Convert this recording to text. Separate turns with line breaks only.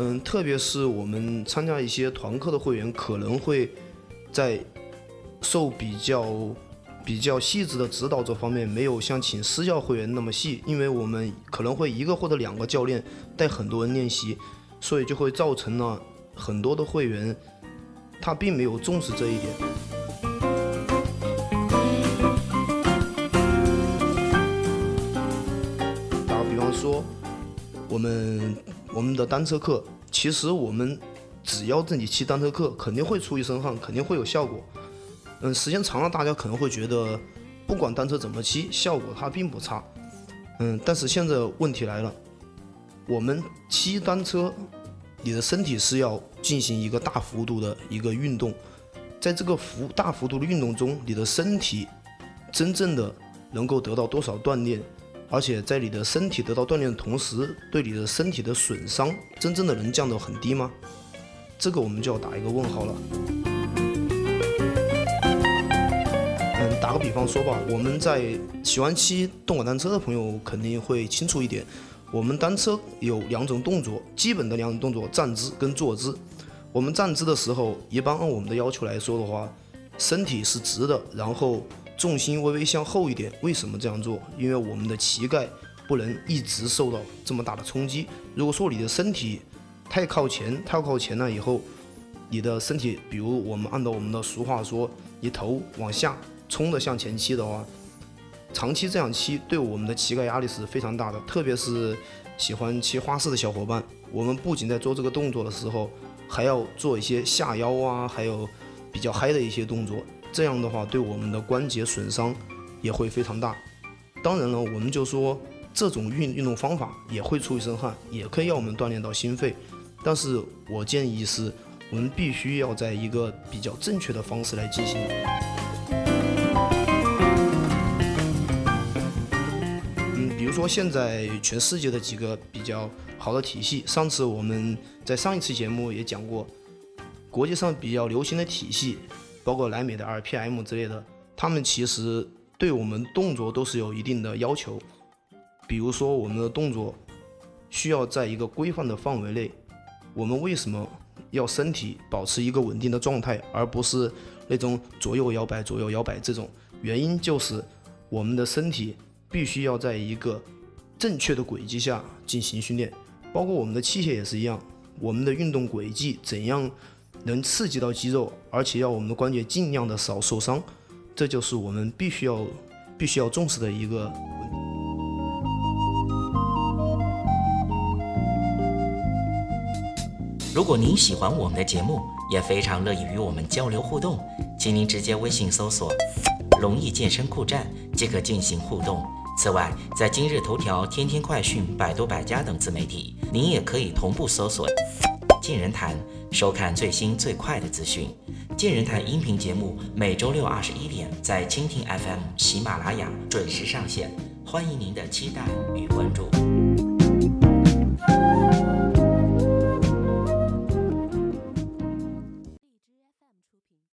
嗯，特别是我们参加一些团课的会员，可能会在受比较比较细致的指导这方面，没有像请私教会员那么细，因为我们可能会一个或者两个教练带很多人练习，所以就会造成了很多的会员他并没有重视这一点。打个比方说，我们。我们的单车课，其实我们只要自己骑单车课，肯定会出一身汗，肯定会有效果。嗯，时间长了，大家可能会觉得，不管单车怎么骑，效果它并不差。嗯，但是现在问题来了，我们骑单车，你的身体是要进行一个大幅度的一个运动，在这个幅大幅度的运动中，你的身体真正的能够得到多少锻炼？而且在你的身体得到锻炼的同时，对你的身体的损伤真正的能降到很低吗？这个我们就要打一个问号了。嗯，打个比方说吧，我们在喜欢骑动感单车的朋友肯定会清楚一点。我们单车有两种动作，基本的两种动作：站姿跟坐姿。我们站姿的时候，一般按我们的要求来说的话，身体是直的，然后。重心微微向后一点，为什么这样做？因为我们的膝盖不能一直受到这么大的冲击。如果说你的身体太靠前，太靠前了以后，你的身体，比如我们按照我们的俗话说，你头往下冲的向前骑的话，长期这样骑对我们的膝盖压力是非常大的。特别是喜欢骑花式的小伙伴，我们不仅在做这个动作的时候，还要做一些下腰啊，还有比较嗨的一些动作。这样的话，对我们的关节损伤也会非常大。当然了，我们就说这种运运动方法也会出一身汗，也可以让我们锻炼到心肺。但是我建议是，我们必须要在一个比较正确的方式来进行。嗯，比如说现在全世界的几个比较好的体系，上次我们在上一次节目也讲过，国际上比较流行的体系。包括莱美的 RPM 之类的，他们其实对我们动作都是有一定的要求。比如说，我们的动作需要在一个规范的范围内。我们为什么要身体保持一个稳定的状态，而不是那种左右摇摆、左右摇摆这种？原因就是我们的身体必须要在一个正确的轨迹下进行训练。包括我们的器械也是一样，我们的运动轨迹怎样？能刺激到肌肉，而且要我们的关节尽量的少受伤，这就是我们必须要必须要重视的一个。
如果您喜欢我们的节目，也非常乐意与我们交流互动，请您直接微信搜索“龙易健身酷站”即可进行互动。此外，在今日头条、天天快讯、百度百家等自媒体，您也可以同步搜索“健人谈”。收看最新最快的资讯，《见人谈》音频节目每周六二十一点在蜻蜓 FM、喜马拉雅准时上线，欢迎您的期待与关注。